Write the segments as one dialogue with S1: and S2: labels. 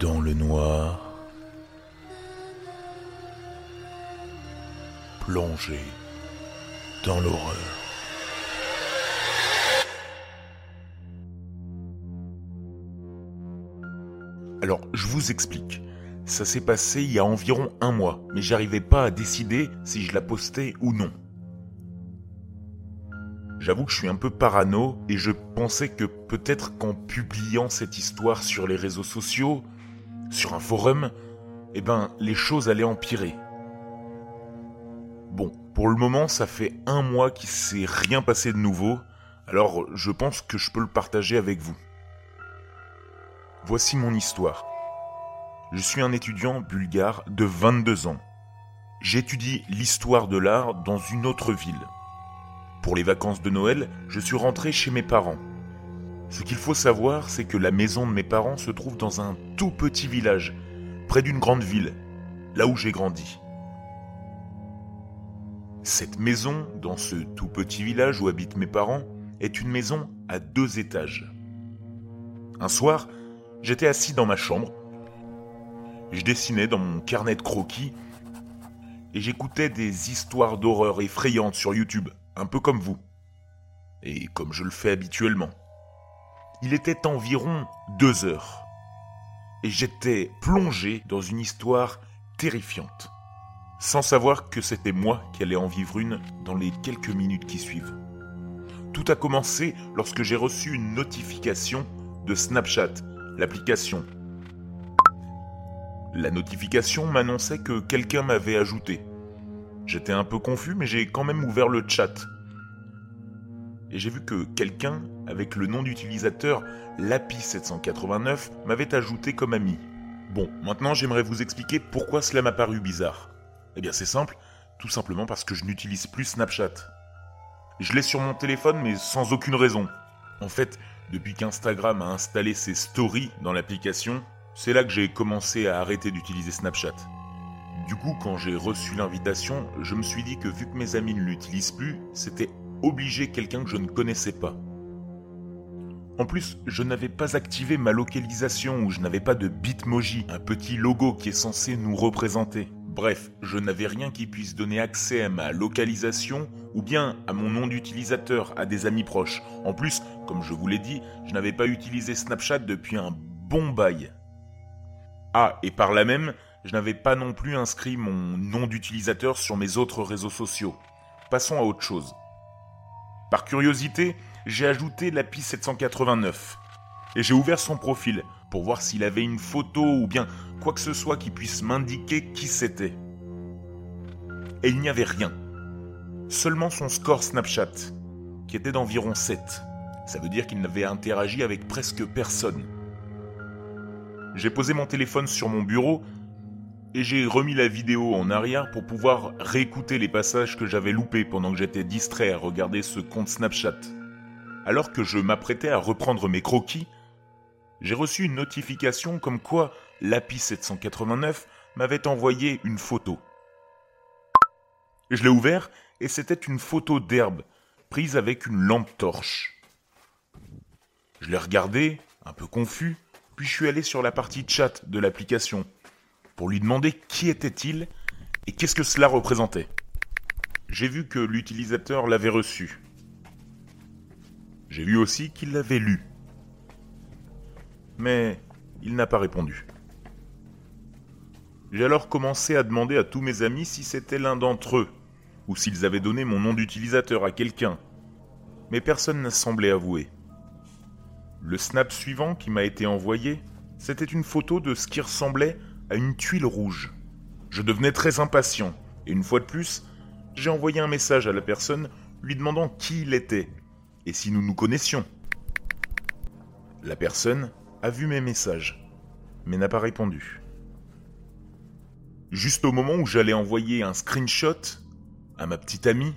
S1: dans le noir, plongé dans l'horreur. Alors, je vous explique. Ça s'est passé il y a environ un mois, mais j'arrivais pas à décider si je la postais ou non. J'avoue que je suis un peu parano et je pensais que peut-être qu'en publiant cette histoire sur les réseaux sociaux, sur un forum, eh ben les choses allaient empirer. Bon, pour le moment, ça fait un mois qu'il s'est rien passé de nouveau, alors je pense que je peux le partager avec vous. Voici mon histoire. Je suis un étudiant bulgare de 22 ans. J'étudie l'histoire de l'art dans une autre ville. Pour les vacances de Noël, je suis rentré chez mes parents. Ce qu'il faut savoir, c'est que la maison de mes parents se trouve dans un tout petit village, près d'une grande ville, là où j'ai grandi. Cette maison, dans ce tout petit village où habitent mes parents, est une maison à deux étages. Un soir, j'étais assis dans ma chambre, je dessinais dans mon carnet de croquis et j'écoutais des histoires d'horreur effrayantes sur YouTube un peu comme vous. Et comme je le fais habituellement. Il était environ deux heures. Et j'étais plongé dans une histoire terrifiante. Sans savoir que c'était moi qui allais en vivre une dans les quelques minutes qui suivent. Tout a commencé lorsque j'ai reçu une notification de Snapchat, l'application. La notification m'annonçait que quelqu'un m'avait ajouté. J'étais un peu confus, mais j'ai quand même ouvert le chat. Et j'ai vu que quelqu'un, avec le nom d'utilisateur Lapi789, m'avait ajouté comme ami. Bon, maintenant j'aimerais vous expliquer pourquoi cela m'a paru bizarre. Eh bien c'est simple, tout simplement parce que je n'utilise plus Snapchat. Je l'ai sur mon téléphone mais sans aucune raison. En fait, depuis qu'Instagram a installé ses stories dans l'application, c'est là que j'ai commencé à arrêter d'utiliser Snapchat. Du coup, quand j'ai reçu l'invitation, je me suis dit que vu que mes amis ne l'utilisent plus, c'était obligé quelqu'un que je ne connaissais pas. En plus, je n'avais pas activé ma localisation ou je n'avais pas de Bitmoji, un petit logo qui est censé nous représenter. Bref, je n'avais rien qui puisse donner accès à ma localisation ou bien à mon nom d'utilisateur à des amis proches. En plus, comme je vous l'ai dit, je n'avais pas utilisé Snapchat depuis un bon bail. Ah, et par là même, je n'avais pas non plus inscrit mon nom d'utilisateur sur mes autres réseaux sociaux. Passons à autre chose. Par curiosité, j'ai ajouté l'API 789 et j'ai ouvert son profil pour voir s'il avait une photo ou bien quoi que ce soit qui puisse m'indiquer qui c'était. Et il n'y avait rien. Seulement son score Snapchat, qui était d'environ 7. Ça veut dire qu'il n'avait interagi avec presque personne. J'ai posé mon téléphone sur mon bureau et j'ai remis la vidéo en arrière pour pouvoir réécouter les passages que j'avais loupés pendant que j'étais distrait à regarder ce compte Snapchat. Alors que je m'apprêtais à reprendre mes croquis, j'ai reçu une notification comme quoi l'API 789 m'avait envoyé une photo. Je l'ai ouvert et c'était une photo d'herbe prise avec une lampe torche. Je l'ai regardé, un peu confus, puis je suis allé sur la partie chat de l'application pour lui demander qui était-il et qu'est-ce que cela représentait. J'ai vu que l'utilisateur l'avait reçu. J'ai vu aussi qu'il l'avait lu. Mais il n'a pas répondu. J'ai alors commencé à demander à tous mes amis si c'était l'un d'entre eux, ou s'ils avaient donné mon nom d'utilisateur à quelqu'un. Mais personne n'a semblé avouer. Le snap suivant qui m'a été envoyé, c'était une photo de ce qui ressemblait à une tuile rouge. Je devenais très impatient, et une fois de plus, j'ai envoyé un message à la personne lui demandant qui il était, et si nous nous connaissions. La personne a vu mes messages, mais n'a pas répondu. Juste au moment où j'allais envoyer un screenshot à ma petite amie,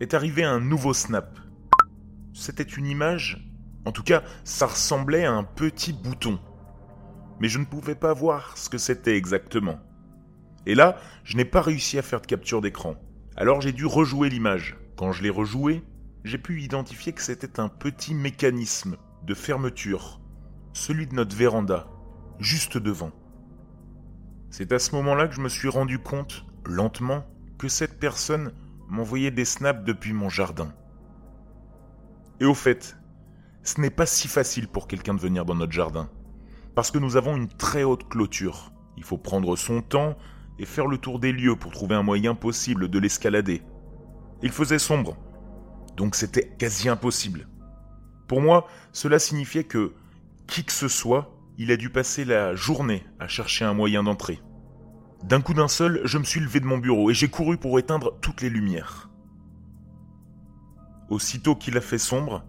S1: est arrivé un nouveau snap. C'était une image, en tout cas, ça ressemblait à un petit bouton mais je ne pouvais pas voir ce que c'était exactement. Et là, je n'ai pas réussi à faire de capture d'écran. Alors j'ai dû rejouer l'image. Quand je l'ai rejouée, j'ai pu identifier que c'était un petit mécanisme de fermeture, celui de notre véranda. juste devant. C'est à ce moment-là que je me suis rendu compte, lentement, que cette personne m'envoyait des snaps depuis mon jardin. Et au fait, ce n'est pas si facile pour quelqu'un de venir dans notre jardin, parce que nous avons une très haute clôture. Il faut prendre son temps et faire le tour des lieux pour trouver un moyen possible de l'escalader. Il faisait sombre, donc c'était quasi impossible. Pour moi, cela signifiait que qui que ce soit, il a dû passer la journée à chercher un moyen d'entrer. D'un coup d'un seul, je me suis levé de mon bureau et j'ai couru pour éteindre toutes les lumières. Aussitôt qu'il a fait sombre,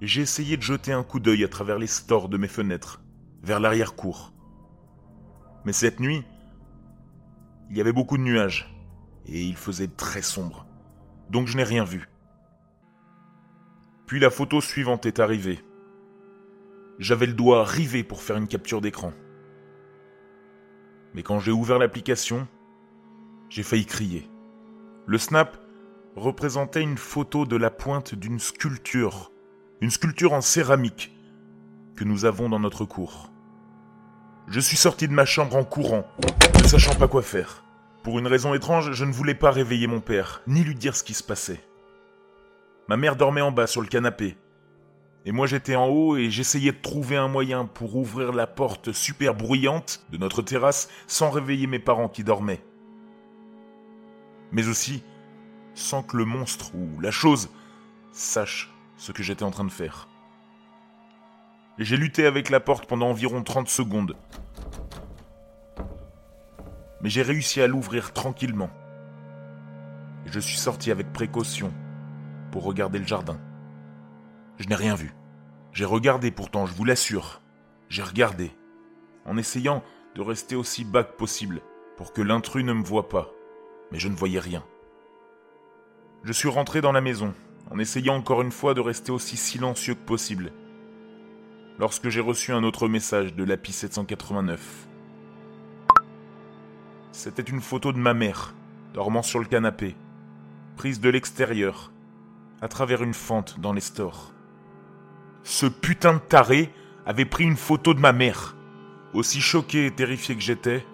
S1: j'ai essayé de jeter un coup d'œil à travers les stores de mes fenêtres, vers l'arrière-cour. Mais cette nuit, il y avait beaucoup de nuages, et il faisait très sombre, donc je n'ai rien vu. Puis la photo suivante est arrivée. J'avais le doigt rivé pour faire une capture d'écran. Mais quand j'ai ouvert l'application, j'ai failli crier. Le snap représentait une photo de la pointe d'une sculpture, une sculpture en céramique que nous avons dans notre cour. Je suis sorti de ma chambre en courant, ne sachant pas quoi faire. Pour une raison étrange, je ne voulais pas réveiller mon père, ni lui dire ce qui se passait. Ma mère dormait en bas sur le canapé, et moi j'étais en haut et j'essayais de trouver un moyen pour ouvrir la porte super bruyante de notre terrasse sans réveiller mes parents qui dormaient. Mais aussi sans que le monstre ou la chose sache ce que j'étais en train de faire. J'ai lutté avec la porte pendant environ 30 secondes. Mais j'ai réussi à l'ouvrir tranquillement. Et je suis sorti avec précaution pour regarder le jardin. Je n'ai rien vu. J'ai regardé pourtant, je vous l'assure. J'ai regardé, en essayant de rester aussi bas que possible, pour que l'intrus ne me voie pas. Mais je ne voyais rien. Je suis rentré dans la maison, en essayant encore une fois de rester aussi silencieux que possible, lorsque j'ai reçu un autre message de l'API 789. C'était une photo de ma mère, dormant sur le canapé, prise de l'extérieur, à travers une fente dans les stores. Ce putain de taré avait pris une photo de ma mère. Aussi choqué et terrifié que j'étais,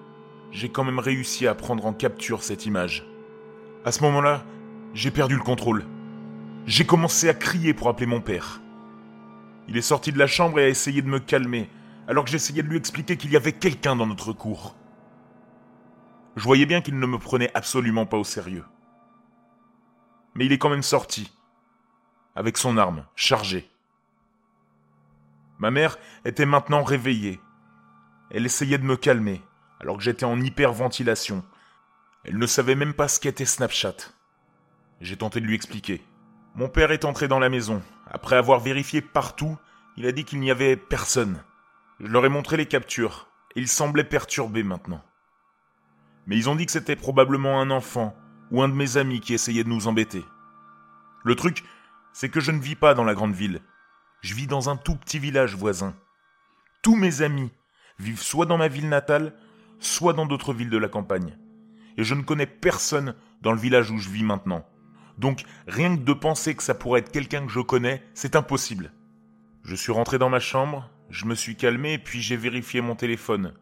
S1: j'ai quand même réussi à prendre en capture cette image. À ce moment-là, j'ai perdu le contrôle. J'ai commencé à crier pour appeler mon père. Il est sorti de la chambre et a essayé de me calmer, alors que j'essayais de lui expliquer qu'il y avait quelqu'un dans notre cour. Je voyais bien qu'il ne me prenait absolument pas au sérieux. Mais il est quand même sorti, avec son arme, chargée. Ma mère était maintenant réveillée. Elle essayait de me calmer, alors que j'étais en hyperventilation. Elle ne savait même pas ce qu'était Snapchat. J'ai tenté de lui expliquer. Mon père est entré dans la maison. Après avoir vérifié partout, il a dit qu'il n'y avait personne. Je leur ai montré les captures, ils semblaient perturbés maintenant. Mais ils ont dit que c'était probablement un enfant ou un de mes amis qui essayait de nous embêter. Le truc, c'est que je ne vis pas dans la grande ville, je vis dans un tout petit village voisin. Tous mes amis vivent soit dans ma ville natale, soit dans d'autres villes de la campagne. Et je ne connais personne dans le village où je vis maintenant. Donc rien que de penser que ça pourrait être quelqu'un que je connais, c'est impossible. Je suis rentré dans ma chambre, je me suis calmé puis j'ai vérifié mon téléphone.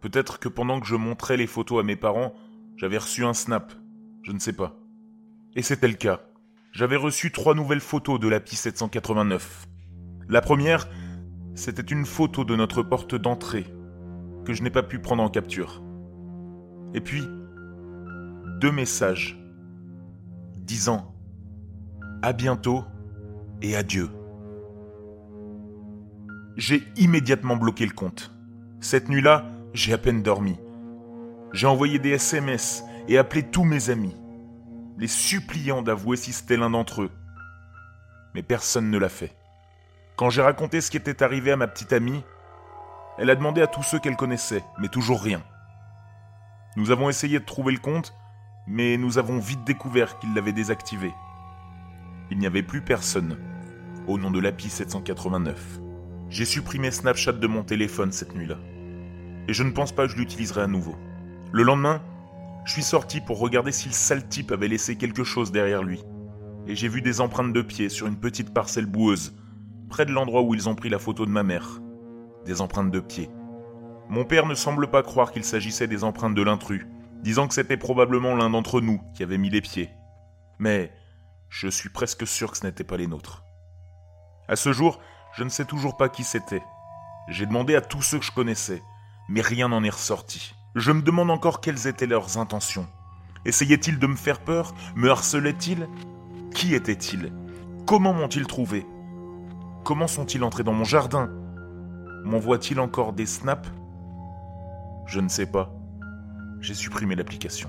S1: Peut-être que pendant que je montrais les photos à mes parents, j'avais reçu un snap. Je ne sais pas. Et c'était le cas. J'avais reçu trois nouvelles photos de la l'API 789. La première, c'était une photo de notre porte d'entrée que je n'ai pas pu prendre en capture. Et puis, deux messages disant à bientôt et adieu. J'ai immédiatement bloqué le compte. Cette nuit-là, j'ai à peine dormi. J'ai envoyé des SMS et appelé tous mes amis, les suppliant d'avouer si c'était l'un d'entre eux. Mais personne ne l'a fait. Quand j'ai raconté ce qui était arrivé à ma petite amie, elle a demandé à tous ceux qu'elle connaissait, mais toujours rien. Nous avons essayé de trouver le compte, mais nous avons vite découvert qu'il l'avait désactivé. Il n'y avait plus personne, au nom de l'API 789. J'ai supprimé Snapchat de mon téléphone cette nuit-là. Et je ne pense pas que je l'utiliserai à nouveau. Le lendemain, je suis sorti pour regarder si le sale type avait laissé quelque chose derrière lui. Et j'ai vu des empreintes de pieds sur une petite parcelle boueuse, près de l'endroit où ils ont pris la photo de ma mère. Des empreintes de pieds. Mon père ne semble pas croire qu'il s'agissait des empreintes de l'intrus, disant que c'était probablement l'un d'entre nous qui avait mis les pieds. Mais je suis presque sûr que ce n'était pas les nôtres. À ce jour, je ne sais toujours pas qui c'était. J'ai demandé à tous ceux que je connaissais, mais rien n'en est ressorti. Je me demande encore quelles étaient leurs intentions. Essayaient-ils de me faire peur? Me harcelaient-ils? Qui étaient-ils? Comment m'ont-ils trouvé Comment sont-ils entrés dans mon jardin? M'envoient-ils encore des snaps? Je ne sais pas. J'ai supprimé l'application.